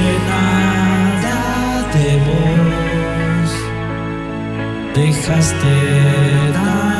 sé nada de vos, dejaste dar.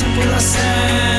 circulação.